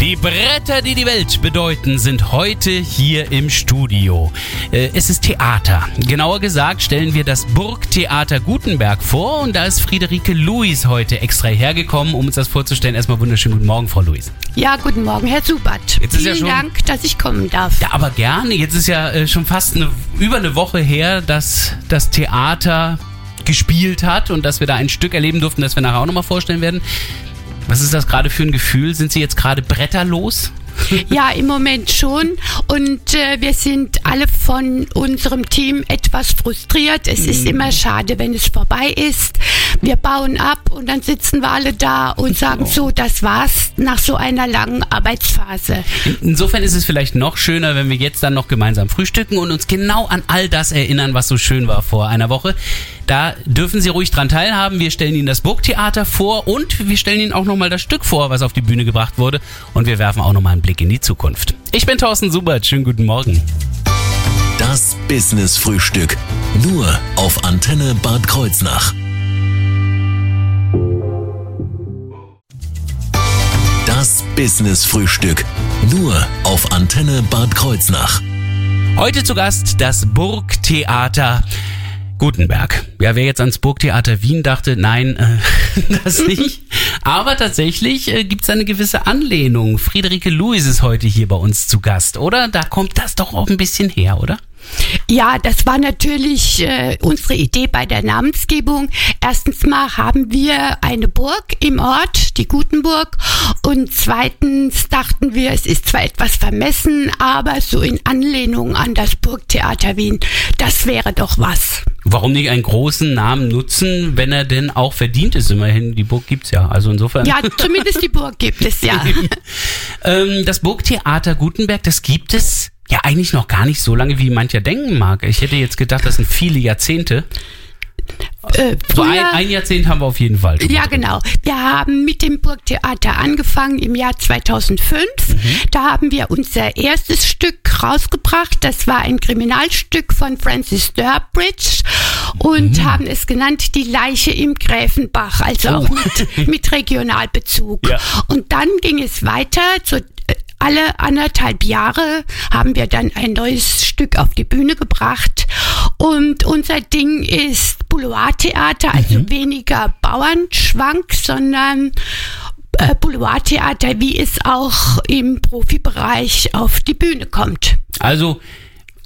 Die Bretter, die die Welt bedeuten, sind heute hier im Studio. Äh, Es ist Theater. Genauer gesagt stellen wir das Burgtheater Gutenberg vor und da ist Friederike Luis heute extra hergekommen, um uns das vorzustellen. Erstmal wunderschönen guten Morgen, Frau Luis. Ja, guten Morgen, Herr Subert. Vielen ja schon- Dank, dass ich kommen darf. Ja, aber gerne. Jetzt ist ja äh, schon fast eine, über eine Woche her, dass das Theater gespielt hat und dass wir da ein Stück erleben durften, das wir nachher auch nochmal vorstellen werden. Was ist das gerade für ein Gefühl? Sind Sie jetzt gerade bretterlos? Ja, im Moment schon. Und äh, wir sind alle von unserem Team etwas frustriert. Es ist immer schade, wenn es vorbei ist. Wir bauen ab und dann sitzen wir alle da und sagen so, das war's nach so einer langen Arbeitsphase. Insofern ist es vielleicht noch schöner, wenn wir jetzt dann noch gemeinsam frühstücken und uns genau an all das erinnern, was so schön war vor einer Woche. Da dürfen Sie ruhig dran teilhaben. Wir stellen Ihnen das Burgtheater vor und wir stellen Ihnen auch nochmal das Stück vor, was auf die Bühne gebracht wurde. Und wir werfen auch nochmal einen Blick in die Zukunft. Ich bin Thorsten Subert. Schönen guten Morgen. Das Business-Frühstück. Nur auf Antenne Bad Kreuznach. Das Business-Frühstück. Nur auf Antenne Bad Kreuznach. Heute zu Gast das Burgtheater Gutenberg. Ja, wer jetzt ans Burgtheater Wien dachte, nein, äh, das nicht. Aber tatsächlich äh, gibt es eine gewisse Anlehnung. Friederike Luis ist heute hier bei uns zu Gast, oder? Da kommt das doch auch ein bisschen her, oder? Ja, das war natürlich äh, unsere Idee bei der Namensgebung. Erstens mal haben wir eine Burg im Ort, die Gutenburg. Und zweitens dachten wir, es ist zwar etwas vermessen, aber so in Anlehnung an das Burgtheater Wien, das wäre doch was. Warum nicht einen großen Namen nutzen, wenn er denn auch verdient ist? Immerhin, die Burg gibt's ja. Also insofern. Ja, zumindest die Burg gibt es ja. Ähm, das Burgtheater Gutenberg, das gibt es ja eigentlich noch gar nicht so lange, wie mancher denken mag. Ich hätte jetzt gedacht, das sind viele Jahrzehnte. Äh, So ein, ein Jahrzehnt haben wir auf jeden Fall. Ja, drin. genau. Wir haben mit dem Burgtheater angefangen im Jahr 2005. Da haben wir unser erstes Stück rausgebracht. Das war ein Kriminalstück von Francis Durbridge und haben es genannt Die Leiche im Gräfenbach, also auch mit, mit Regionalbezug. Ja. Und dann ging es weiter zu äh, alle anderthalb Jahre haben wir dann ein neues Stück auf die Bühne gebracht. Und unser Ding ist Boulevardtheater, also weniger Bauernschwank, sondern äh, Boulevardtheater, wie es auch im Profibereich auf die Bühne kommt. Also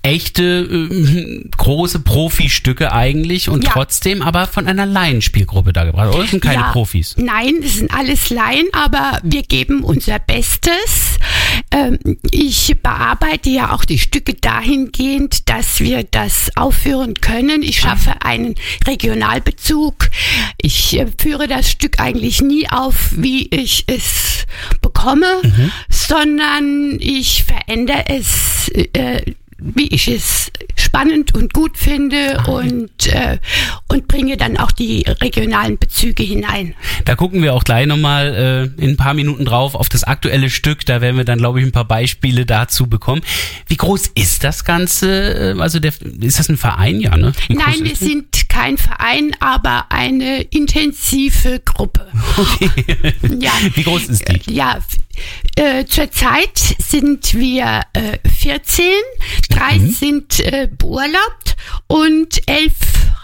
echte äh, große Profistücke eigentlich und Ja. trotzdem aber von einer Laienspielgruppe da gebracht. Oder das sind keine Ja, Profis. Nein, das sind alles Laien, aber wir geben unser Bestes. Ähm, ich bearbeite ja auch die Stücke dahingehend, dass wir das aufführen können. Ich schaffe einen Regionalbezug. Ich äh, führe das Stück eigentlich nie auf, wie ich es bekomme, sondern ich verändere es. Äh, wie ich es spannend und gut finde und, äh, und bringe dann auch die regionalen Bezüge hinein. Da gucken wir auch gleich nochmal äh, in ein paar Minuten drauf auf das aktuelle Stück. Da werden wir dann, glaube ich, ein paar Beispiele dazu bekommen. Wie groß ist das Ganze? Äh, Also der, ist das ein Verein? Ja, ne? Nein, wir sind kein Verein, aber eine intensive Gruppe. Ja. Wie groß ist die? Ja, äh, zurzeit sind wir äh, 14, drei Mhm. sind äh, beurlaubt und elf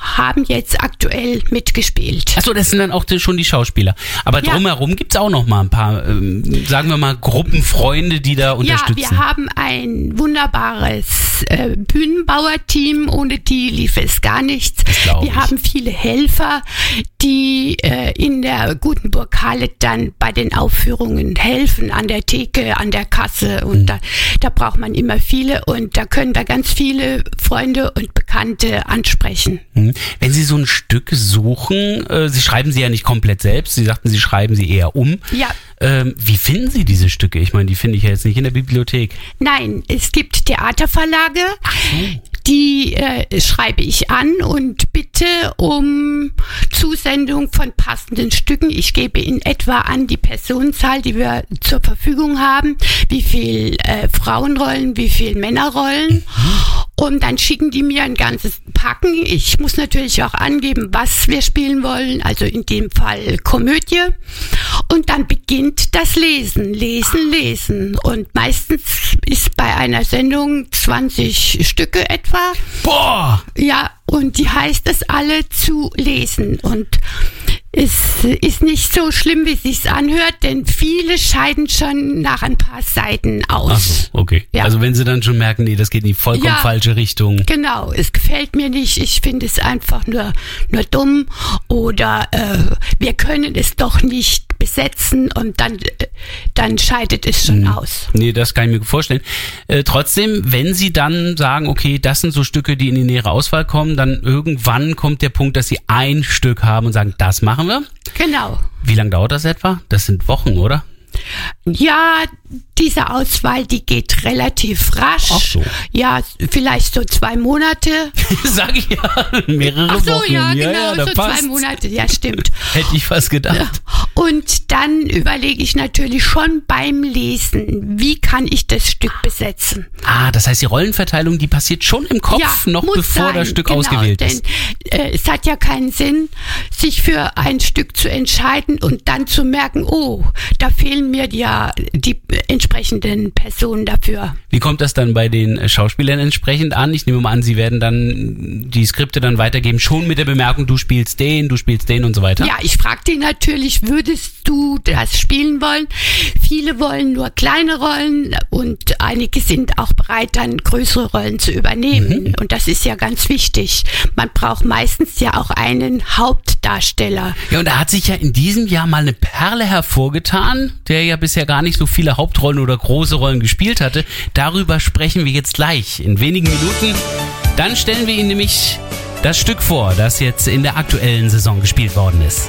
haben jetzt aktuell mitgespielt. Achso, das sind dann auch schon die Schauspieler. Aber Ja. drumherum gibt's auch noch mal ein paar, ähm, sagen wir mal, Gruppenfreunde, die da Ja, unterstützen. wir haben ein wunderbares äh, Bühnenbauerteam. Ohne die lief es gar nichts. Wir ich. haben viele Helfer, die äh, in der Gutenburg Halle dann bei den Aufführungen helfen, an der Theke, an der Kasse. Und Mhm. da, da braucht man immer viele. Und da können wir ganz viele Freunde und Bekannte ansprechen. Hm. Wenn Sie so ein Stück suchen, äh, Sie schreiben sie ja nicht komplett selbst, Sie sagten, Sie schreiben sie eher um. Ja. Ähm, wie finden Sie diese Stücke? Ich meine, die finde ich ja jetzt nicht in der Bibliothek. Nein, es gibt Theaterverlage, die die äh, schreibe ich an und bitte um Zusendung von passenden Stücken. Ich gebe in etwa an die Personenzahl, die wir zur Verfügung haben, wie viel äh, Frauenrollen, wie viel Männerrollen. Und dann schicken die mir ein ganzes Packen. Ich muss natürlich auch angeben, was wir spielen wollen, also in dem Fall Komödie. Und dann beginnt das Lesen, Lesen, Lesen. Und meistens ist bei einer Sendung 20 Stücke etwa. Boah! Ja, und die heißt es alle zu lesen. Und es ist nicht so schlimm, wie es sich anhört, denn viele scheiden schon nach ein paar Seiten aus. Ach so, okay. Ja. Also wenn sie dann schon merken, nee, das geht in die vollkommen Ja. falsche Richtung. Genau, es gefällt mir nicht, ich finde es einfach nur, nur dumm oder äh, wir können es doch nicht besetzen und dann, äh, dann scheidet es schon aus. Nee, das kann ich mir vorstellen. Äh, trotzdem, wenn Sie dann sagen, okay, das sind so Stücke, die in die nähere Auswahl kommen, dann irgendwann kommt der Punkt, dass Sie ein Stück haben und sagen, das machen wir. Genau. Wie lange dauert das etwa? Das sind Wochen, oder? Ja, diese Auswahl, die geht relativ rasch. Ach so. Ja, vielleicht so zwei Monate. Sag ich ja, mehrere Ach so, Wochen. ja, genau, ja, so passt. zwei Monate, ja, stimmt. Hätte ich fast gedacht. Und dann überlege ich natürlich schon beim Lesen, wie kann ich das Stück besetzen. Ah, das heißt, die Rollenverteilung, die passiert schon im Kopf, noch muss bevor sein, das Stück genau, ausgewählt denn, ist. Äh, es hat ja keinen Sinn, sich für ein Stück zu entscheiden und dann zu merken, oh, da fehlen mir ja die entsprechenden Personen dafür. Wie kommt das dann bei den äh, Schauspielern entsprechend an? Ich nehme mal an, sie werden dann die Skripte dann weitergeben, schon mit der Bemerkung, du spielst den, du spielst den und so weiter. Ja, ich frage die natürlich, würdest du das spielen wollen? Viele wollen nur kleine Rollen und einige sind auch bereit, dann größere Rollen zu übernehmen. Und das ist ja ganz wichtig. Man braucht meistens ja auch einen Hauptdarsteller. Ja, und da hat sich ja in diesem Jahr mal eine Perle hervorgetan, der ja bisher gar nicht so viele Hauptrollen oder große Rollen gespielt hatte. Darüber sprechen wir jetzt gleich in wenigen Minuten. Dann stellen wir Ihnen nämlich das Stück vor, das jetzt in der aktuellen Saison gespielt worden ist.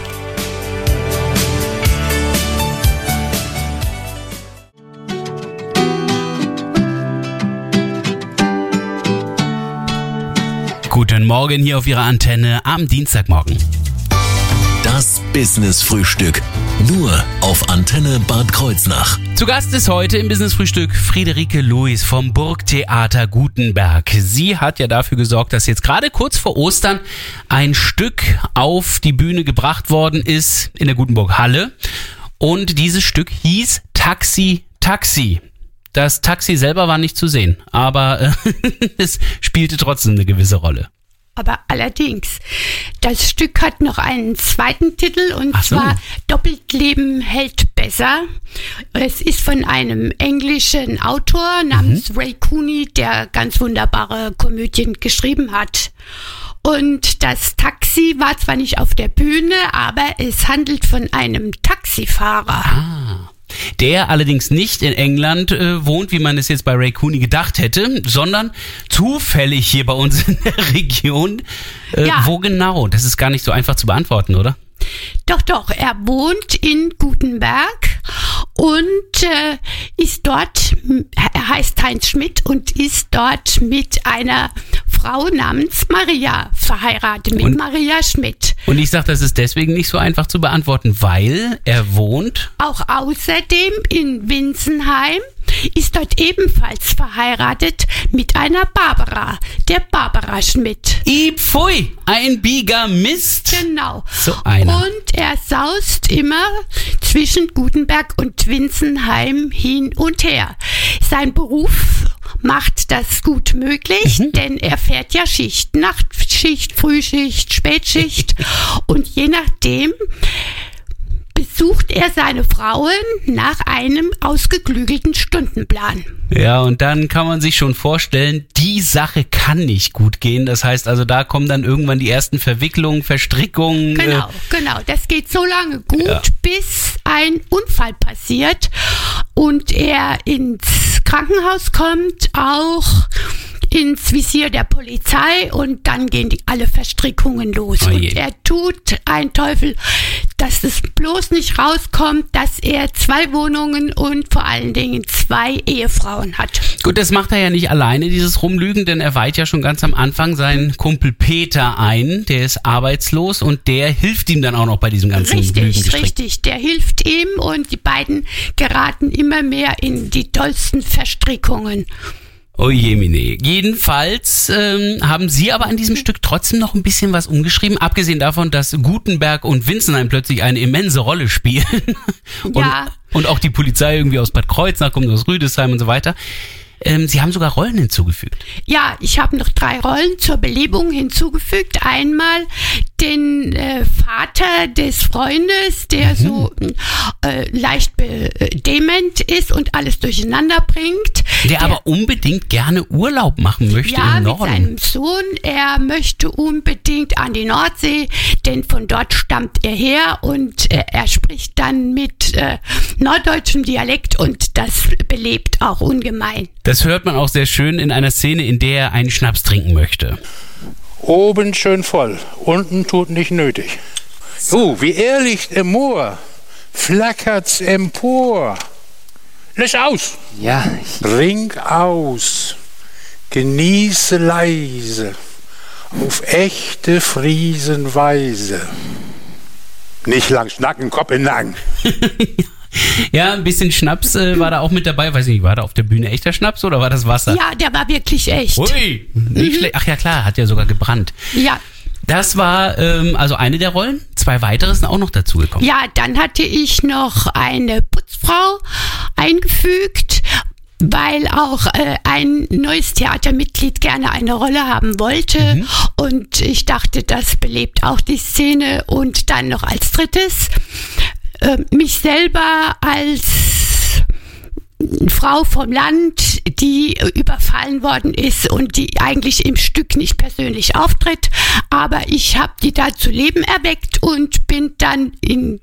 Guten Morgen hier auf Ihrer Antenne am Dienstagmorgen. Das Business Frühstück. Nur auf Antenne Bad Kreuznach. Zu Gast ist heute im Business Frühstück Friederike Luis vom Burgtheater Gutenberg. Sie hat ja dafür gesorgt, dass jetzt gerade kurz vor Ostern ein Stück auf die Bühne gebracht worden ist in der Gutenburg Halle. Und dieses Stück hieß Taxi, Taxi. Das Taxi selber war nicht zu sehen, aber äh, es spielte trotzdem eine gewisse Rolle. Aber allerdings, das Stück hat noch einen zweiten Titel und so. zwar Doppeltleben hält besser. Es ist von einem englischen Autor namens Ray Cooney, der ganz wunderbare Komödien geschrieben hat. Und das Taxi war zwar nicht auf der Bühne, aber es handelt von einem Taxifahrer. Der allerdings nicht in England äh, wohnt, wie man es jetzt bei Ray Cooney gedacht hätte, sondern zufällig hier bei uns in der Region. Äh, Ja. Wo genau? Das ist gar nicht so einfach zu beantworten, oder? Doch, doch, er wohnt in Gutenberg und äh, ist dort, er heißt Heinz Schmidt und ist dort mit einer Frau namens Maria verheiratet, mit Und- Maria Schmidt. Und ich sage, das ist deswegen nicht so einfach zu beantworten, weil er wohnt. Auch außerdem in Winsenheim ist dort ebenfalls verheiratet mit einer Barbara, der Barbara Schmidt. I pfui, ein Bigamist. Genau. So einer. Und er saust immer zwischen Gutenberg und Winsenheim hin und her. Sein Beruf macht das gut möglich, Mhm. denn er fährt ja Schicht, Nachtschicht, Frühschicht, Spätschicht und je nachdem besucht er seine Frauen nach einem ausgeklügelten Stundenplan. Ja, und dann kann man sich schon vorstellen, die Sache kann nicht gut gehen. Das heißt also, da kommen dann irgendwann die ersten Verwicklungen, Verstrickungen. Genau, Äh, genau. Das geht so lange gut, Ja. bis ein Unfall passiert und er ins Krankenhaus kommt, auch ins Visier der Polizei und dann gehen die alle Verstrickungen los. Oh und er tut ein Teufel, dass es bloß nicht rauskommt, dass er zwei Wohnungen und vor allen Dingen zwei Ehefrauen hat. Gut, das macht er ja nicht alleine, dieses Rumlügen, denn er weiht ja schon ganz am Anfang seinen Kumpel Peter ein, der ist arbeitslos und der hilft ihm dann auch noch bei diesem ganzen Richtig, richtig. Der hilft ihm und die beiden geraten immer mehr in die tollsten Verstrickungen. Oh je, mine. Jedenfalls ähm, haben Sie aber an diesem Stück trotzdem noch ein bisschen was umgeschrieben, abgesehen davon, dass Gutenberg und Winzenheim plötzlich eine immense Rolle spielen. und, Ja. und auch die Polizei irgendwie aus Bad Kreuznach kommt, aus Rüdesheim und so weiter. Ähm, Sie haben sogar Rollen hinzugefügt. Ja, ich habe noch drei Rollen zur Belebung hinzugefügt. Einmal den äh, Vater des Freundes, der so äh, leicht äh, dement ist und alles durcheinander bringt. Der, aber unbedingt gerne Urlaub machen möchte ja, im mit Norden. seinem Sohn. Er möchte unbedingt an die Nordsee, denn von dort stammt er her und äh, er spricht dann mit äh, norddeutschem Dialekt und das belebt auch ungemein. Das hört man auch sehr schön in einer Szene, in der er einen Schnaps trinken möchte. Oben schön voll, unten tut nicht nötig. Oh, wie liegt im Moor, flackert's empor. Lösch aus, Ja, trink aus, genieße leise, auf echte Friesenweise. Nicht lang schnacken, Kopf in den Nacken. Ja, ein bisschen Schnaps äh, war da auch mit dabei. Weiß nicht, war da auf der Bühne echter Schnaps oder war das Wasser? Ja, der war wirklich echt. Ui, nicht schlecht. Ach ja, klar, hat ja sogar gebrannt. Ja, Das war ähm, also eine der Rollen. Zwei weitere sind auch noch dazugekommen. Ja, dann hatte ich noch eine Putzfrau eingefügt, weil auch äh, ein neues Theatermitglied gerne eine Rolle haben wollte. Und ich dachte, das belebt auch die Szene. Und dann noch als drittes äh, mich selber als Frau vom Land, die überfallen worden ist und die eigentlich im Stück nicht persönlich auftritt, aber ich habe die da zu Leben erweckt und bin dann in,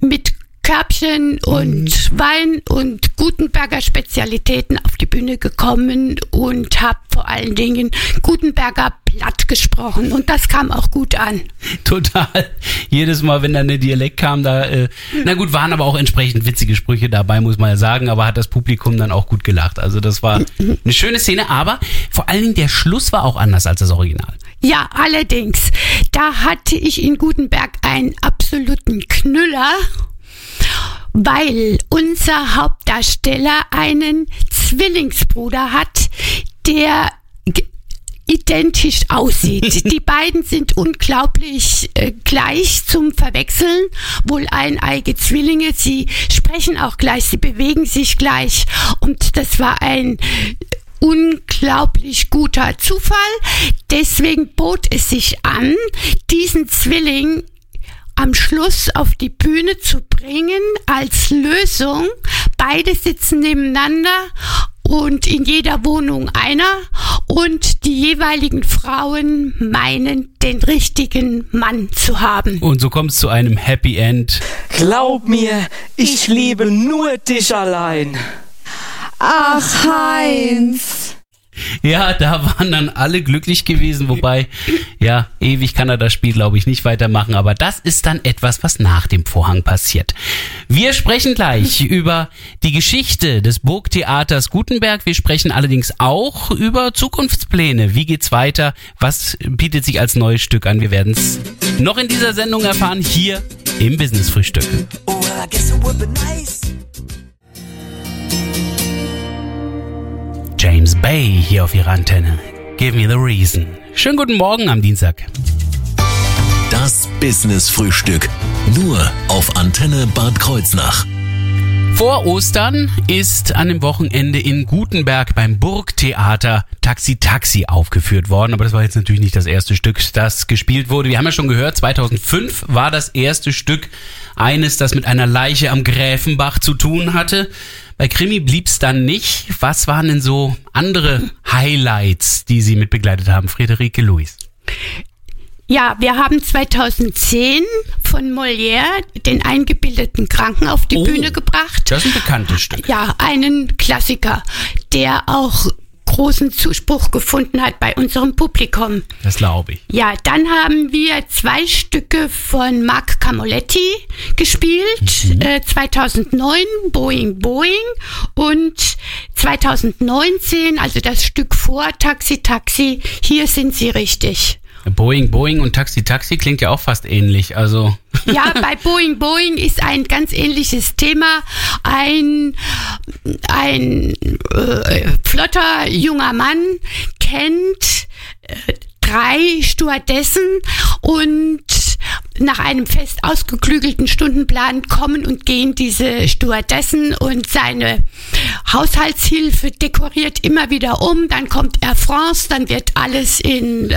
mit Körbchen und Wein und Gutenberger Spezialitäten auf die Bühne gekommen und habe vor allen Dingen Gutenberger platt gesprochen und das kam auch gut an. Total. Jedes Mal, wenn dann der Dialekt kam, da, äh, na gut, waren aber auch entsprechend witzige Sprüche dabei, muss man ja sagen, aber hat das Publikum dann auch gut gelacht. Also das war eine schöne Szene, aber vor allen Dingen der Schluss war auch anders als das Original. Ja, allerdings, da hatte ich in Gutenberg einen absoluten Knüller, weil unser Hauptdarsteller einen Zwillingsbruder hat, der identisch aussieht. Die beiden sind unglaublich äh, gleich zum Verwechseln, wohl eineige Zwillinge. Sie sprechen auch gleich, sie bewegen sich gleich und das war ein unglaublich guter Zufall. Deswegen bot es sich an, diesen Zwilling am Schluss auf die Bühne zu bringen als Lösung. Beide sitzen nebeneinander und in jeder Wohnung einer und die jeweiligen Frauen meinen, den richtigen Mann zu haben. Und so kommt es zu einem Happy End. glaub mir, ich liebe nur dich allein. Ach, Heinz. Ja, da waren dann alle glücklich gewesen, wobei, ja, ewig kann er das Spiel, glaube ich, nicht weitermachen, aber das ist dann etwas, was nach dem Vorhang passiert. Wir sprechen gleich über die Geschichte des Burgtheaters Gutenberg. Wir sprechen allerdings auch über Zukunftspläne. Wie geht's weiter? Was bietet sich als neues Stück an? Wir werden es noch in dieser Sendung erfahren, hier im Business Frühstück. Well, James Bay hier auf ihrer Antenne. Give me the reason. Schönen guten Morgen am Dienstag. Das Business Frühstück. Nur auf Antenne Bad Kreuznach. Vor Ostern ist an dem Wochenende in Gutenberg beim Burgtheater Taxi Taxi aufgeführt worden. Aber das war jetzt natürlich nicht das erste Stück, das gespielt wurde. Wir haben ja schon gehört, 2005 war das erste Stück eines, das mit einer Leiche am Gräfenbach zu tun hatte. Bei Krimi blieb's dann nicht. Was waren denn so andere Highlights, die Sie mit begleitet haben, Friederike Luis? Ja, wir haben 2010 von Molière den eingebildeten Kranken auf die Oh. Bühne gebracht. Das ist ein bekanntes Stück. Ja, einen Klassiker, der auch großen Zuspruch gefunden hat bei unserem Publikum. Das glaube ich. Ja, dann haben wir zwei Stücke von Marc Camoletti gespielt. Äh, 2009 Boeing Boeing und 2019, also das Stück vor Taxi Taxi, hier sind sie richtig. Boeing, Boeing und Taxi, Taxi klingt ja auch fast ähnlich. Also Ja, bei Boeing Boeing ist ein ganz ähnliches Thema. Ein, ein äh, flotter junger Mann kennt äh, drei Stewardessen und nach einem fest ausgeklügelten Stundenplan kommen und gehen diese Stewardessen und seine Haushaltshilfe dekoriert immer wieder um. Dann kommt Air France, dann wird alles in äh,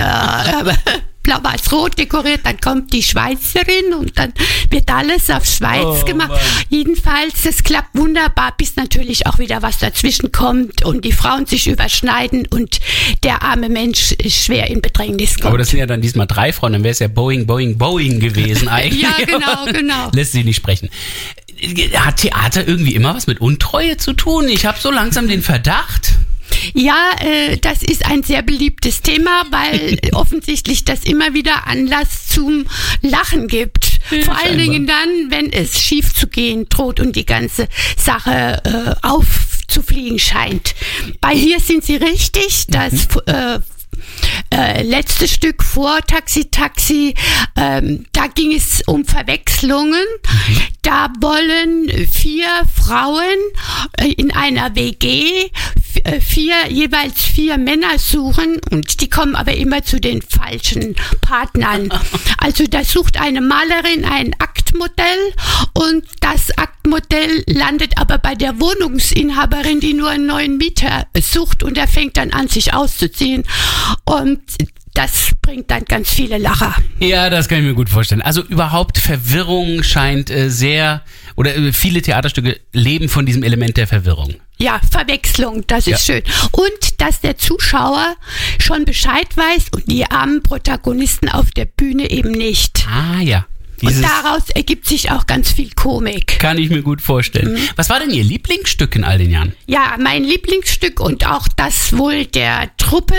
blau-weiß-rot dekoriert, dann kommt die Schweizerin und dann wird alles auf Schweiz Oh, gemacht. Mann. Jedenfalls, das klappt wunderbar, bis natürlich auch wieder was dazwischen kommt und die Frauen sich überschneiden und der arme Mensch schwer in Bedrängnis kommt. Aber das sind ja dann diesmal drei Frauen, dann wäre es ja Boeing, Boeing, Boeing gewesen eigentlich. Ja, genau, genau. Lässt sie nicht sprechen. Hat Theater irgendwie immer was mit Untreue zu tun? Ich habe so langsam den Verdacht. Ja, äh, das ist ein sehr beliebtes Thema, weil offensichtlich das immer wieder Anlass zum Lachen gibt. Vor allen scheinbar. Dingen dann, wenn es schief zu gehen droht und die ganze Sache äh, aufzufliegen scheint. Bei hier sind Sie richtig, das äh, äh, letzte Stück vor Taxi Taxi, ähm, da ging es um Verwechslungen. Da wollen vier Frauen äh, in einer WG äh, vier, jeweils vier Männer suchen und die kommen aber immer zu den falschen Partnern. Also da sucht eine Malerin ein Aktmodell und das Aktmodell landet aber bei der Wohnungsinhaberin, die nur einen neuen Mieter sucht und er fängt dann an, sich auszuziehen. Und das bringt dann ganz viele Lacher. Ja, das kann ich mir gut vorstellen. Also überhaupt Verwirrung scheint äh, sehr, oder äh, viele Theaterstücke leben von diesem Element der Verwirrung. Ja, Verwechslung, das ist schön. Und dass der Zuschauer schon Bescheid weiß und die armen Protagonisten auf der Bühne eben nicht. Ah ja. Und Dieses daraus ergibt sich auch ganz viel Komik. kann ich mir gut vorstellen. Mhm. Was war denn Ihr Lieblingsstück in all den Jahren? Ja, mein Lieblingsstück und auch das wohl der Truppe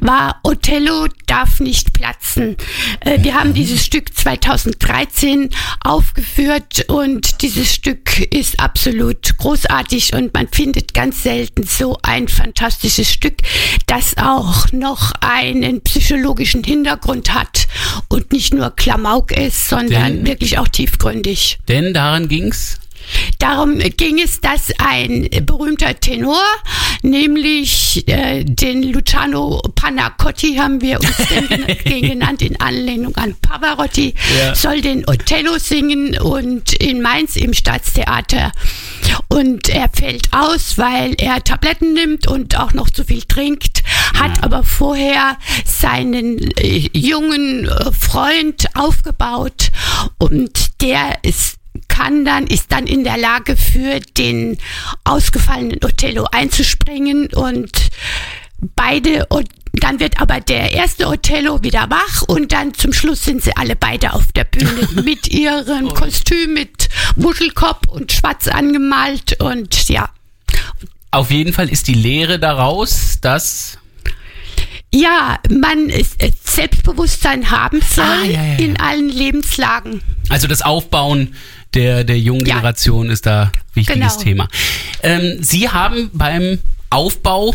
war Othello darf nicht platzen. Äh, wir haben dieses Stück 2013 aufgeführt und dieses Stück ist absolut großartig und man findet ganz selten so ein fantastisches Stück, das auch noch einen psychologischen Hintergrund hat und nicht nur Klamauk ist, sondern Denn- wirklich auch tiefgründig. Denn daran ging's. Darum ging es, dass ein berühmter Tenor, nämlich äh, den Luciano Panacotti, haben wir uns den, genannt in Anlehnung an Pavarotti, Ja. soll den Othello singen und in Mainz im Staatstheater. Und er fällt aus, weil er Tabletten nimmt und auch noch zu viel trinkt, hat aber vorher seinen äh, jungen äh, Freund aufgebaut und der ist kann dann, ist dann in der Lage für den ausgefallenen Othello einzuspringen und beide, und dann wird aber der erste Othello wieder wach und dann zum Schluss sind sie alle beide auf der Bühne mit ihrem Kostüm, mit Muschelkopf und schwarz angemalt und ja. Auf jeden Fall ist die Lehre daraus, dass Ja, man äh, Selbstbewusstsein haben soll Ah, ja, ja, in allen Lebenslagen. also das Aufbauen der, der jungen. Generation ist da wichtiges Genau. Thema. Ähm, Sie haben beim Aufbau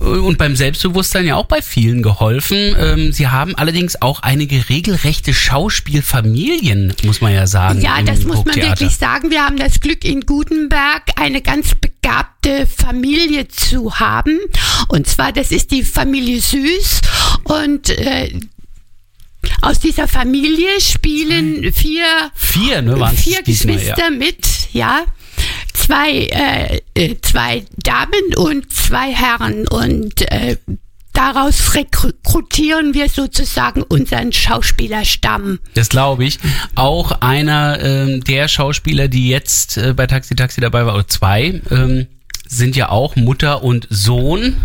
und beim Selbstbewusstsein ja auch bei vielen geholfen. Ähm, Sie haben allerdings auch einige regelrechte Schauspielfamilien, muss man ja sagen. Ja, das muss man wirklich sagen. Wir haben das Glück in Gutenberg eine ganz begabte Familie zu haben. Und zwar, das ist die Familie Süß. Und äh, aus dieser Familie spielen vier, Vier, ne, vier diesmal, Geschwister mit, ja. Zwei, äh, äh, zwei Damen und zwei Herren. Und äh, daraus rekrutieren wir sozusagen unseren Schauspielerstamm. Das glaube ich. Auch einer ähm, der Schauspieler, die jetzt äh, bei Taxi Taxi dabei war, oder zwei, ähm, sind ja auch Mutter und Sohn.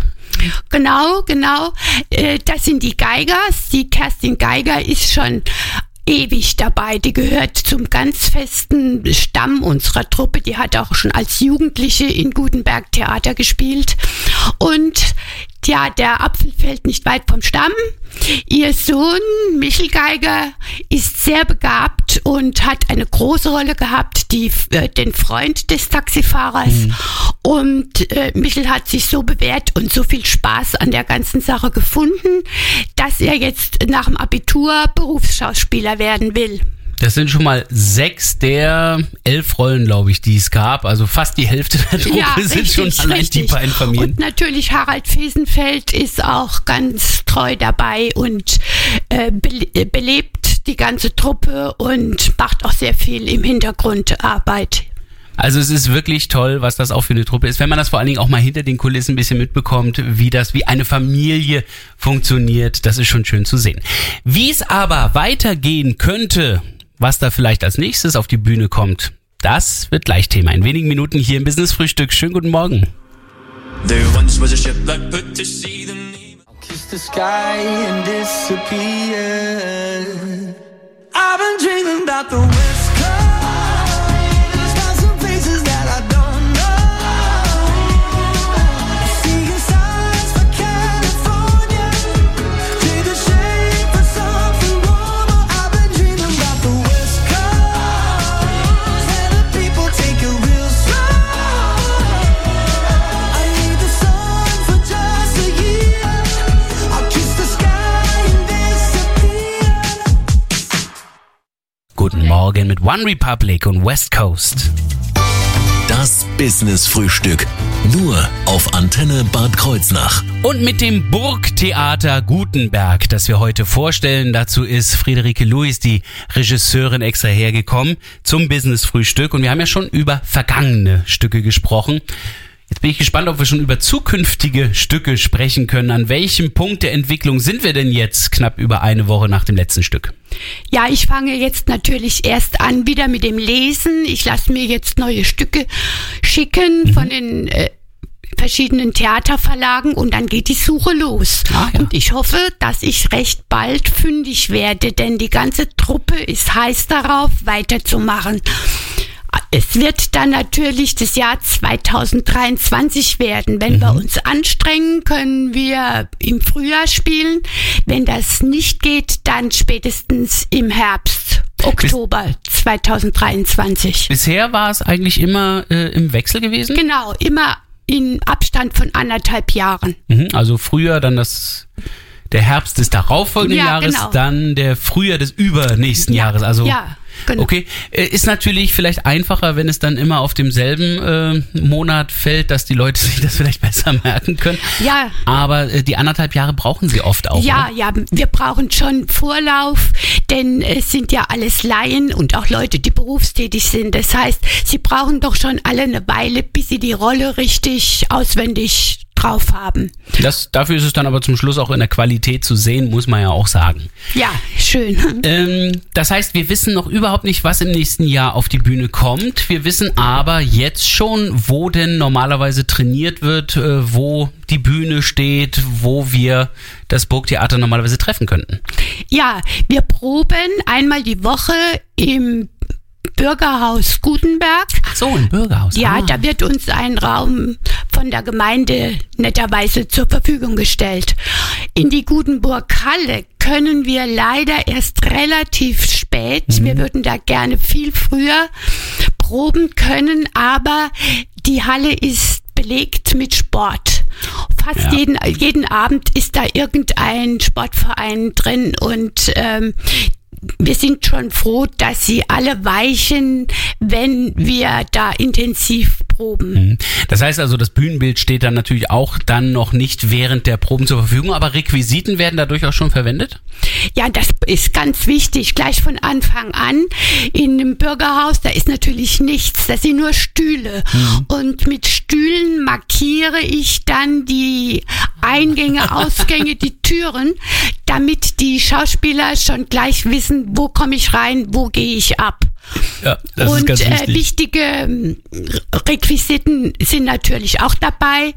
Genau, genau. Äh, das sind die Geigers. Die Kerstin Geiger ist schon ewig dabei. Die gehört zum ganz festen Stamm unserer Truppe. Die hat auch schon als Jugendliche in Gutenberg Theater gespielt. Und Tja, der Apfel fällt nicht weit vom Stamm. Ihr Sohn Michel Geiger ist sehr begabt und hat eine große Rolle gehabt, die, äh, den Freund des Taxifahrers. Und äh, Michel hat sich so bewährt und so viel Spaß an der ganzen Sache gefunden, dass er jetzt nach dem Abitur Berufsschauspieler werden will. Das sind schon mal sechs der elf Rollen, glaube ich, die es gab. Also fast die Hälfte der Truppe sind schon allein die beiden Familien. Und natürlich Harald Fesenfeld ist auch ganz treu dabei und äh, bele äh, belebt die ganze Truppe und macht auch sehr viel im Hintergrund Arbeit. Also es ist wirklich toll, was das auch für eine Truppe ist, wenn man das vor allen Dingen auch mal hinter den Kulissen ein bisschen mitbekommt, wie das wie eine Familie funktioniert. Das ist schon schön zu sehen. Wie es aber weitergehen könnte, was da vielleicht als nächstes auf die Bühne kommt, das wird gleich Thema. In wenigen Minuten hier im Business Frühstück. Schönen guten Morgen. I've been dreaming about the West Guten Morgen mit One Republic und West Coast. Das Business Frühstück. Nur auf Antenne Bad Kreuznach. Und mit dem Burgtheater Gutenberg, das wir heute vorstellen, dazu ist Friederike Louis, die Regisseurin, extra hergekommen zum Business Frühstück. Und wir haben ja schon über vergangene Stücke gesprochen. Jetzt bin ich gespannt, ob wir schon über zukünftige Stücke sprechen können. An welchem Punkt der Entwicklung sind wir denn jetzt, knapp über eine Woche nach dem letzten Stück? Ja, ich fange jetzt natürlich erst an wieder mit dem Lesen. Ich lasse mir jetzt neue Stücke schicken von den äh, verschiedenen Theaterverlagen und dann geht die Suche los. Ah, ja. Und ich hoffe, dass ich recht bald fündig werde, denn die ganze Truppe ist heiß darauf, weiterzumachen. Es wird dann natürlich das Jahr 2023 werden. Wenn wir uns anstrengen, können wir im Frühjahr spielen. Wenn das nicht geht, dann spätestens im Herbst, Oktober 2023. Bisher war es eigentlich immer äh, im Wechsel gewesen. Genau, immer in Abstand von anderthalb Jahren. Mhm, also früher dann das der Herbst des darauffolgenden Ja, Jahres, genau. dann der Frühjahr des übernächsten Ja, Jahres. Also ja, genau. okay, Äh, ist natürlich vielleicht einfacher, wenn es dann immer auf demselben äh, Monat fällt, dass die Leute sich das vielleicht besser merken können. Ja. Aber äh, die anderthalb Jahre brauchen sie oft auch. Ja, ne? ja, wir brauchen schon Vorlauf, denn es sind ja alles Laien und auch Leute, die berufstätig sind. Das heißt, sie brauchen doch schon alle eine Weile, bis sie die Rolle richtig auswendig drauf haben. Das, dafür ist es dann aber zum Schluss auch in der Qualität zu sehen, muss man ja auch sagen. Ja, schön. Ähm, das heißt, wir wissen noch überhaupt nicht, was im nächsten Jahr auf die Bühne kommt. Wir wissen aber jetzt schon, wo denn normalerweise trainiert wird, äh, wo die Bühne steht, wo wir das Burgtheater normalerweise treffen könnten. Ja, wir proben einmal die Woche im Bürgerhaus Gutenberg. Ach so, im Bürgerhaus. Ja, ah. da wird uns ein Raum von der Gemeinde netterweise zur Verfügung gestellt. In die Gutenburg Halle können wir leider erst relativ spät. Wir würden da gerne viel früher proben können, aber die Halle ist belegt mit Sport. Fast Ja. jeden, jeden Abend ist da irgendein Sportverein drin und ähm, wir sind schon froh, dass sie alle weichen, wenn wir da intensiv proben. Mhm. Das heißt also, das Bühnenbild steht dann natürlich auch dann noch nicht während der Proben zur Verfügung, aber Requisiten werden da durchaus schon verwendet? Ja, das ist ganz wichtig, gleich von Anfang an. In dem Bürgerhaus, da ist natürlich nichts, das sind nur Stühle. Und mit Stühlen markiere ich dann die Eingänge, Ausgänge, die Türen, damit die Schauspieler schon gleich wissen, wo komme ich rein, wo gehe ich ab. Ja, und Äh, wichtige ähm, Requisiten sind natürlich auch dabei.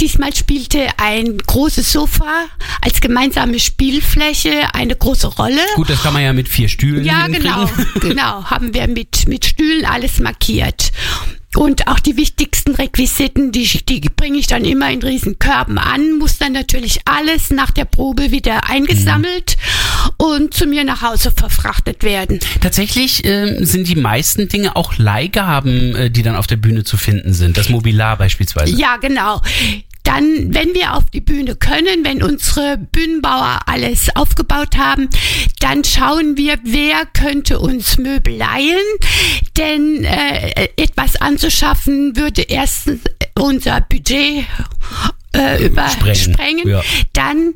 diesmal spielte ein großes Sofa als gemeinsame Spielfläche eine große Rolle. Gut, das kann man ja mit vier Stühlen Ja, genau, genau, haben wir mit, mit Stühlen alles markiert. Und auch die wichtigsten Requisiten, die, die bringe ich dann immer in Riesenkörben an, muss dann natürlich alles nach der Probe wieder eingesammelt und zu mir nach Hause verfrachtet werden. Tatsächlich ähm, sind die meisten Dinge auch Leihgaben, äh, die dann auf der Bühne zu finden sind. Das Mobilar beispielsweise. Ja, genau. Dann, wenn wir auf die Bühne können, wenn unsere Bühnenbauer alles aufgebaut haben, dann schauen wir, wer könnte uns Möbel leihen. Denn äh, etwas anzuschaffen würde erstens unser Budget äh, übersprengen. Sprengen, ja. Dann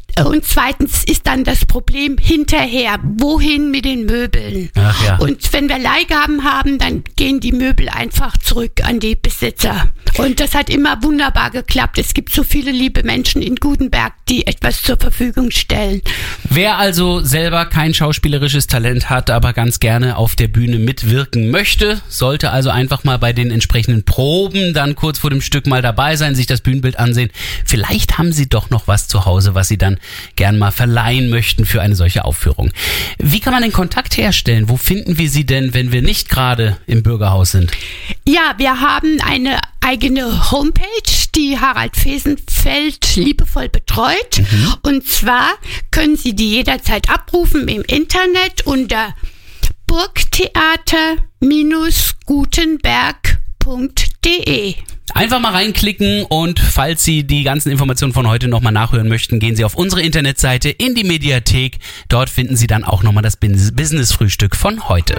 äh, und zweitens ist dann das Problem hinterher, wohin mit den Möbeln. Ach ja. Und wenn wir Leihgaben haben, dann gehen die Möbel einfach zurück an die Besitzer. Und das hat immer wunderbar geklappt. Es gibt so viele liebe Menschen in Gutenberg, die etwas zur Verfügung stellen. Wer also selber kein schauspielerisches Talent hat, aber ganz gerne auf der Bühne mitwirken möchte, sollte also einfach mal bei den entsprechenden Proben dann kurz vor dem Stück mal dabei sein, sich das Bühnenbild ansehen. Vielleicht haben Sie doch noch was zu Hause, was Sie dann gern mal verleihen möchten für eine solche Aufführung. Wie kann man den Kontakt herstellen? Wo finden wir Sie denn, wenn wir nicht gerade im Bürgerhaus sind? Ja, wir haben eine eigene Homepage, die Harald Fesenfeld liebevoll betreut. Und zwar können Sie die jederzeit abrufen im Internet unter burgtheater-gutenberg.de. Einfach mal reinklicken und falls Sie die ganzen Informationen von heute nochmal nachhören möchten, gehen Sie auf unsere Internetseite in die Mediathek. Dort finden Sie dann auch nochmal das Business-Frühstück von heute.